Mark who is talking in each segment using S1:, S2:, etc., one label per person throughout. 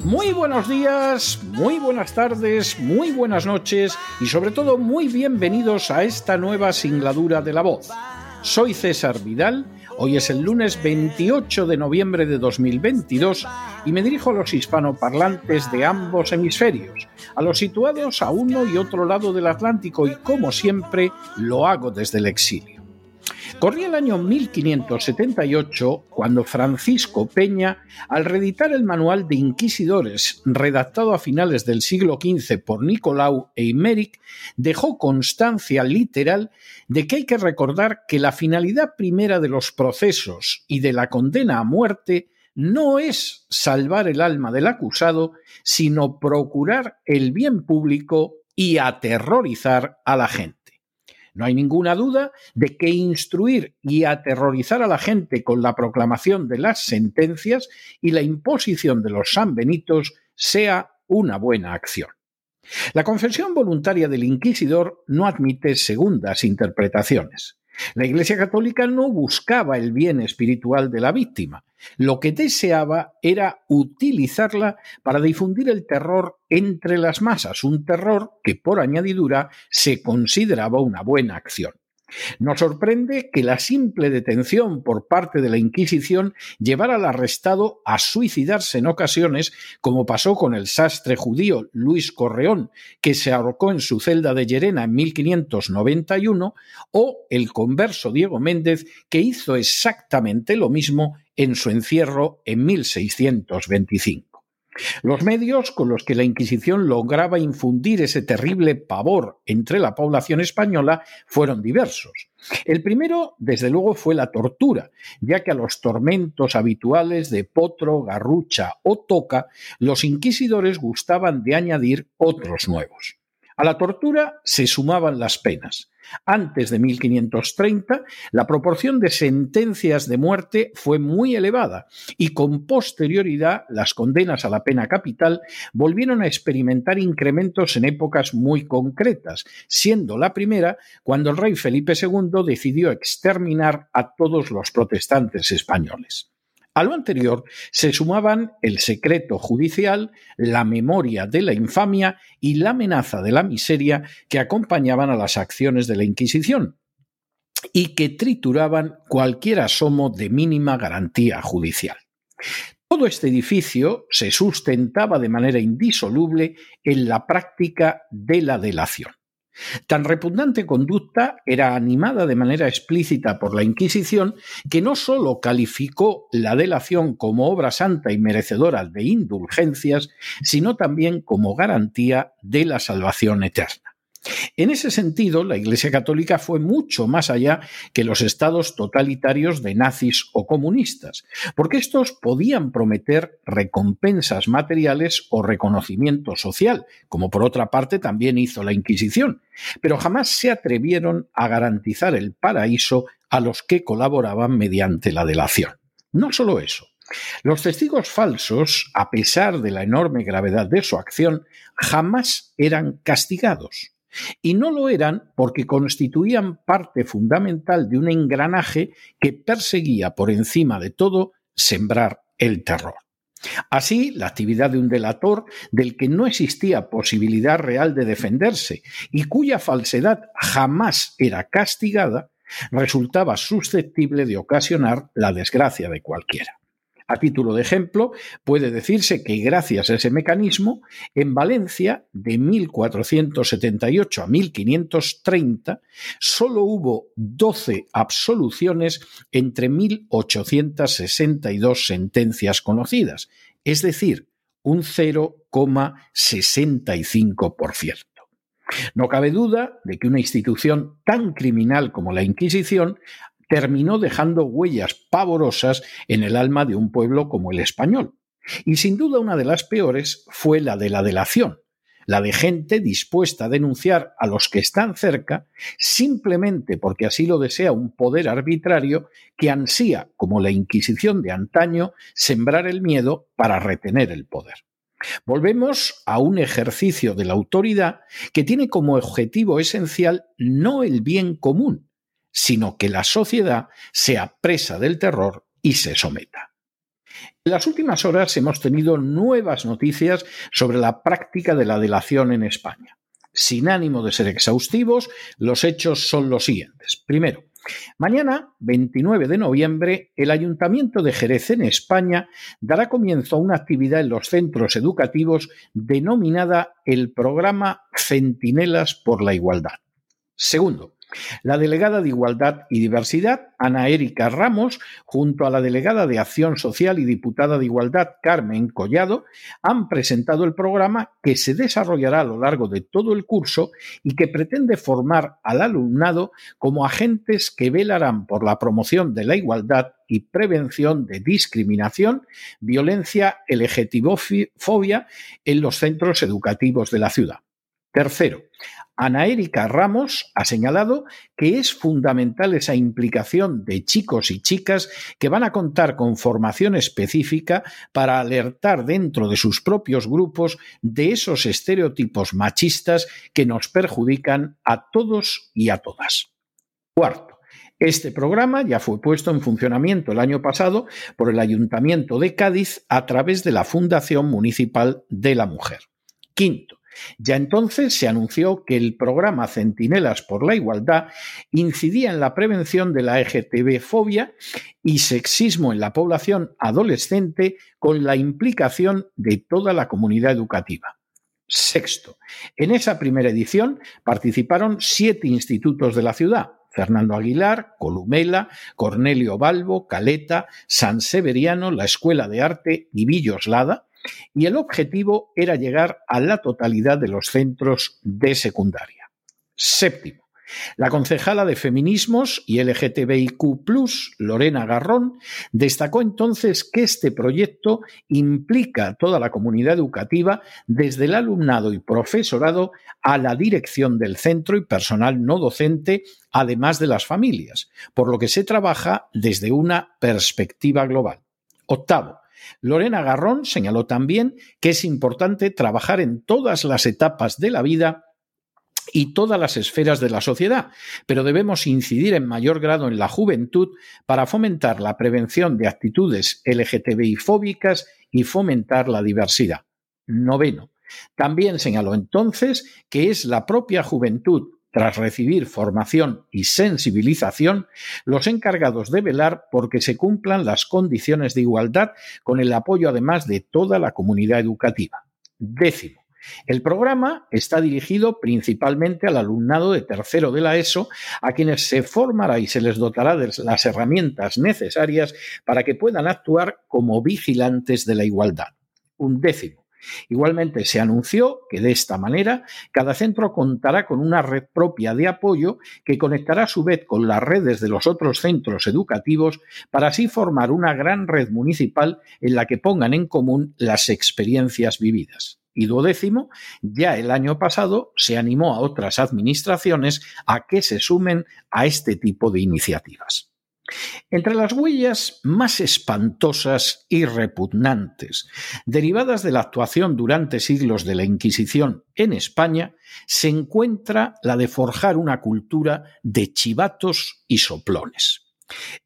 S1: Muy buenos días, muy buenas tardes, muy buenas noches y sobre todo muy bienvenidos a esta nueva singladura de la voz. Soy César Vidal, hoy es el lunes 28 de noviembre de 2022 y me dirijo a los hispanoparlantes de ambos hemisferios, a los situados a uno y otro lado del Atlántico y como siempre lo hago desde el exilio. Corría el año 1578 cuando Francisco Peña, al reeditar el Manual de Inquisidores, redactado a finales del siglo XV por Nicolau e Imeric, dejó constancia literal de que hay que recordar que la finalidad primera de los procesos y de la condena a muerte no es salvar el alma del acusado, sino procurar el bien público y aterrorizar a la gente. No hay ninguna duda de que instruir y aterrorizar a la gente con la proclamación de las sentencias y la imposición de los sanbenitos sea una buena acción. La confesión voluntaria del inquisidor no admite segundas interpretaciones. La Iglesia Católica no buscaba el bien espiritual de la víctima. Lo que deseaba era utilizarla para difundir el terror entre las masas, un terror que por añadidura se consideraba una buena acción. Nos sorprende que la simple detención por parte de la Inquisición llevara al arrestado a suicidarse en ocasiones, como pasó con el sastre judío Luis Correón, que se ahorcó en su celda de Llerena en 1591, o el converso Diego Méndez, que hizo exactamente lo mismo en su encierro en 1625. Los medios con los que la Inquisición lograba infundir ese terrible pavor entre la población española fueron diversos. El primero, desde luego, fue la tortura, ya que a los tormentos habituales de potro, garrucha o toca, los inquisidores gustaban de añadir otros nuevos. A la tortura se sumaban las penas. Antes de 1530, la proporción de sentencias de muerte fue muy elevada y con posterioridad las condenas a la pena capital volvieron a experimentar incrementos en épocas muy concretas, siendo la primera cuando el rey Felipe II decidió exterminar a todos los protestantes españoles. A lo anterior se sumaban el secreto judicial, la memoria de la infamia y la amenaza de la miseria que acompañaban a las acciones de la Inquisición y que trituraban cualquier asomo de mínima garantía judicial. Todo este edificio se sustentaba de manera indisoluble en la práctica de la delación. Tan repugnante conducta era animada de manera explícita por la Inquisición que no sólo calificó la delación como obra santa y merecedora de indulgencias, sino también como garantía de la salvación eterna. En ese sentido, la Iglesia Católica fue mucho más allá que los estados totalitarios de nazis o comunistas, porque estos podían prometer recompensas materiales o reconocimiento social, como por otra parte también hizo la Inquisición, pero jamás se atrevieron a garantizar el paraíso a los que colaboraban mediante la delación. No solo eso, los testigos falsos, a pesar de la enorme gravedad de su acción, jamás eran castigados. Y no lo eran porque constituían parte fundamental de un engranaje que perseguía por encima de todo sembrar el terror. Así, la actividad de un delator del que no existía posibilidad real de defenderse y cuya falsedad jamás era castigada, resultaba susceptible de ocasionar la desgracia de cualquiera. A título de ejemplo, puede decirse que gracias a ese mecanismo, en Valencia, de 1478 a 1530, solo hubo 12 absoluciones entre 1862 sentencias conocidas, es decir, un 0,65%. No cabe duda de que una institución tan criminal como la Inquisición terminó dejando huellas pavorosas en el alma de un pueblo como el español. Y sin duda una de las peores fue la de la delación, la de gente dispuesta a denunciar a los que están cerca simplemente porque así lo desea un poder arbitrario que ansía, como la Inquisición de antaño, sembrar el miedo para retener el poder. Volvemos a un ejercicio de la autoridad que tiene como objetivo esencial no el bien común, sino que la sociedad sea presa del terror y se someta. En las últimas horas hemos tenido nuevas noticias sobre la práctica de la delación en España. Sin ánimo de ser exhaustivos, los hechos son los siguientes. Primero, Mañana, 29 de noviembre, el Ayuntamiento de Jerez en España dará comienzo a una actividad en los centros educativos denominada el programa Centinelas por la Igualdad. Segundo, la delegada de Igualdad y Diversidad, Ana Erika Ramos, junto a la delegada de Acción Social y diputada de Igualdad, Carmen Collado, han presentado el programa que se desarrollará a lo largo de todo el curso y que pretende formar al alumnado como agentes que velarán por la promoción de la igualdad y prevención de discriminación, violencia, LGTBofobia en los centros educativos de la ciudad. Tercero, Ana Erika Ramos ha señalado que es fundamental esa implicación de chicos y chicas que van a contar con formación específica para alertar dentro de sus propios grupos de esos estereotipos machistas que nos perjudican a todos y a todas. Cuarto, este programa ya fue puesto en funcionamiento el año pasado por el Ayuntamiento de Cádiz a través de la Fundación Municipal de la Mujer. Quinto, ya entonces se anunció que el programa Centinelas por la Igualdad incidía en la prevención de la LGTB-fobia y sexismo en la población adolescente con la implicación de toda la comunidad educativa. Sexto, en esa primera edición participaron siete institutos de la ciudad, Fernando Aguilar, Columela, Cornelio Balbo, Caleta, San Severiano, la Escuela de Arte y Villoslada, y el objetivo era llegar a la totalidad de los centros de secundaria. Séptimo. La concejala de Feminismos y LGTBIQ, Lorena Garrón, destacó entonces que este proyecto implica a toda la comunidad educativa, desde el alumnado y profesorado a la dirección del centro y personal no docente, además de las familias, por lo que se trabaja desde una perspectiva global. Octavo, Lorena Garrón señaló también que es importante trabajar en todas las etapas de la vida y todas las esferas de la sociedad, pero debemos incidir en mayor grado en la juventud para fomentar la prevención de actitudes LGTBI fóbicas y fomentar la diversidad. Noveno. También señaló entonces que es la propia juventud tras recibir formación y sensibilización, los encargados de velar porque se cumplan las condiciones de igualdad con el apoyo además de toda la comunidad educativa. Décimo. El programa está dirigido principalmente al alumnado de tercero de la ESO, a quienes se formará y se les dotará de las herramientas necesarias para que puedan actuar como vigilantes de la igualdad. Un décimo. Igualmente se anunció que de esta manera cada centro contará con una red propia de apoyo que conectará a su vez con las redes de los otros centros educativos para así formar una gran red municipal en la que pongan en común las experiencias vividas. Y duodécimo, ya el año pasado se animó a otras administraciones a que se sumen a este tipo de iniciativas. Entre las huellas más espantosas y repugnantes derivadas de la actuación durante siglos de la Inquisición en España se encuentra la de forjar una cultura de chivatos y soplones.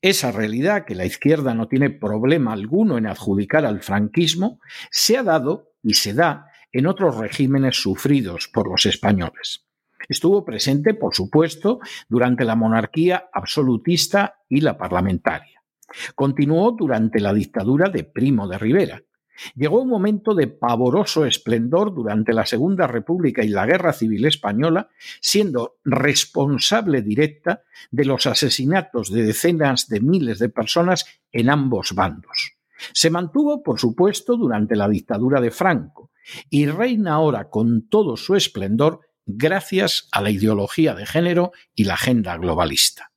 S1: Esa realidad que la izquierda no tiene problema alguno en adjudicar al franquismo se ha dado y se da en otros regímenes sufridos por los españoles. Estuvo presente, por supuesto, durante la monarquía absolutista y la parlamentaria. Continuó durante la dictadura de Primo de Rivera. Llegó un momento de pavoroso esplendor durante la Segunda República y la Guerra Civil Española, siendo responsable directa de los asesinatos de decenas de miles de personas en ambos bandos. Se mantuvo, por supuesto, durante la dictadura de Franco y reina ahora con todo su esplendor gracias a la ideología de género y la agenda globalista.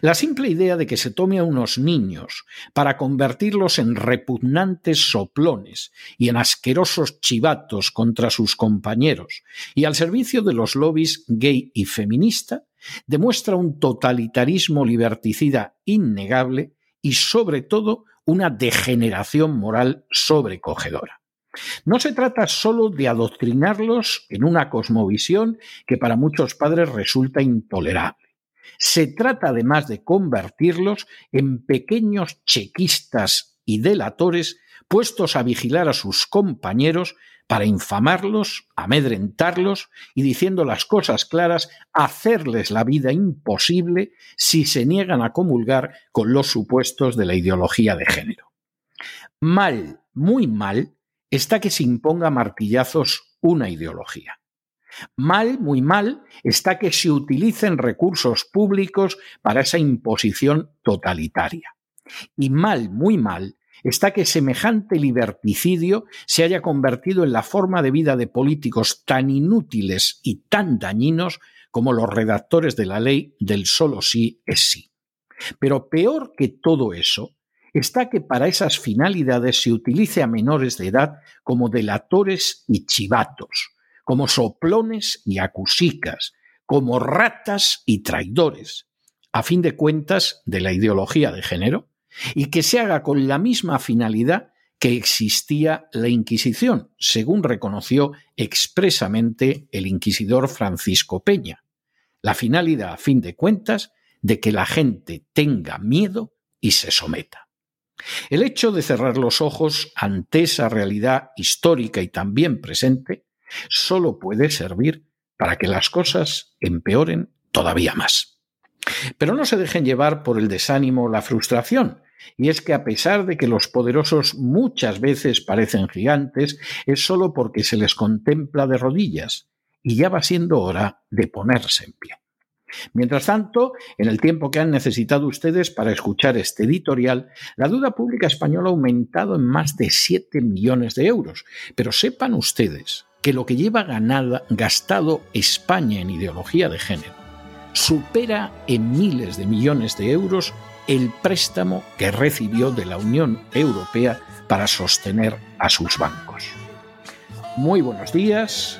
S1: La simple idea de que se tome a unos niños para convertirlos en repugnantes soplones y en asquerosos chivatos contra sus compañeros y al servicio de los lobbies gay y feminista demuestra un totalitarismo liberticida innegable y sobre todo una degeneración moral sobrecogedora. No se trata solo de adoctrinarlos en una cosmovisión que para muchos padres resulta intolerable. Se trata además de convertirlos en pequeños chequistas y delatores puestos a vigilar a sus compañeros para infamarlos, amedrentarlos y diciendo las cosas claras, hacerles la vida imposible si se niegan a comulgar con los supuestos de la ideología de género. Mal, muy mal, está que se imponga a martillazos una ideología. Mal, muy mal, está que se utilicen recursos públicos para esa imposición totalitaria. Y mal, muy mal, está que semejante liberticidio se haya convertido en la forma de vida de políticos tan inútiles y tan dañinos como los redactores de la ley del solo sí es sí. Pero peor que todo eso está que para esas finalidades se utilice a menores de edad como delatores y chivatos, como soplones y acusicas, como ratas y traidores, a fin de cuentas de la ideología de género, y que se haga con la misma finalidad que existía la Inquisición, según reconoció expresamente el inquisidor Francisco Peña. La finalidad, a fin de cuentas, de que la gente tenga miedo y se someta. El hecho de cerrar los ojos ante esa realidad histórica y también presente solo puede servir para que las cosas empeoren todavía más. Pero no se dejen llevar por el desánimo o la frustración, y es que a pesar de que los poderosos muchas veces parecen gigantes, es solo porque se les contempla de rodillas, y ya va siendo hora de ponerse en pie. Mientras tanto, en el tiempo que han necesitado ustedes para escuchar este editorial, la deuda pública española ha aumentado en más de 7 millones de euros. Pero sepan ustedes que lo que lleva gastado España en ideología de género supera en miles de millones de euros el préstamo que recibió de la Unión Europea para sostener a sus bancos. Muy buenos días,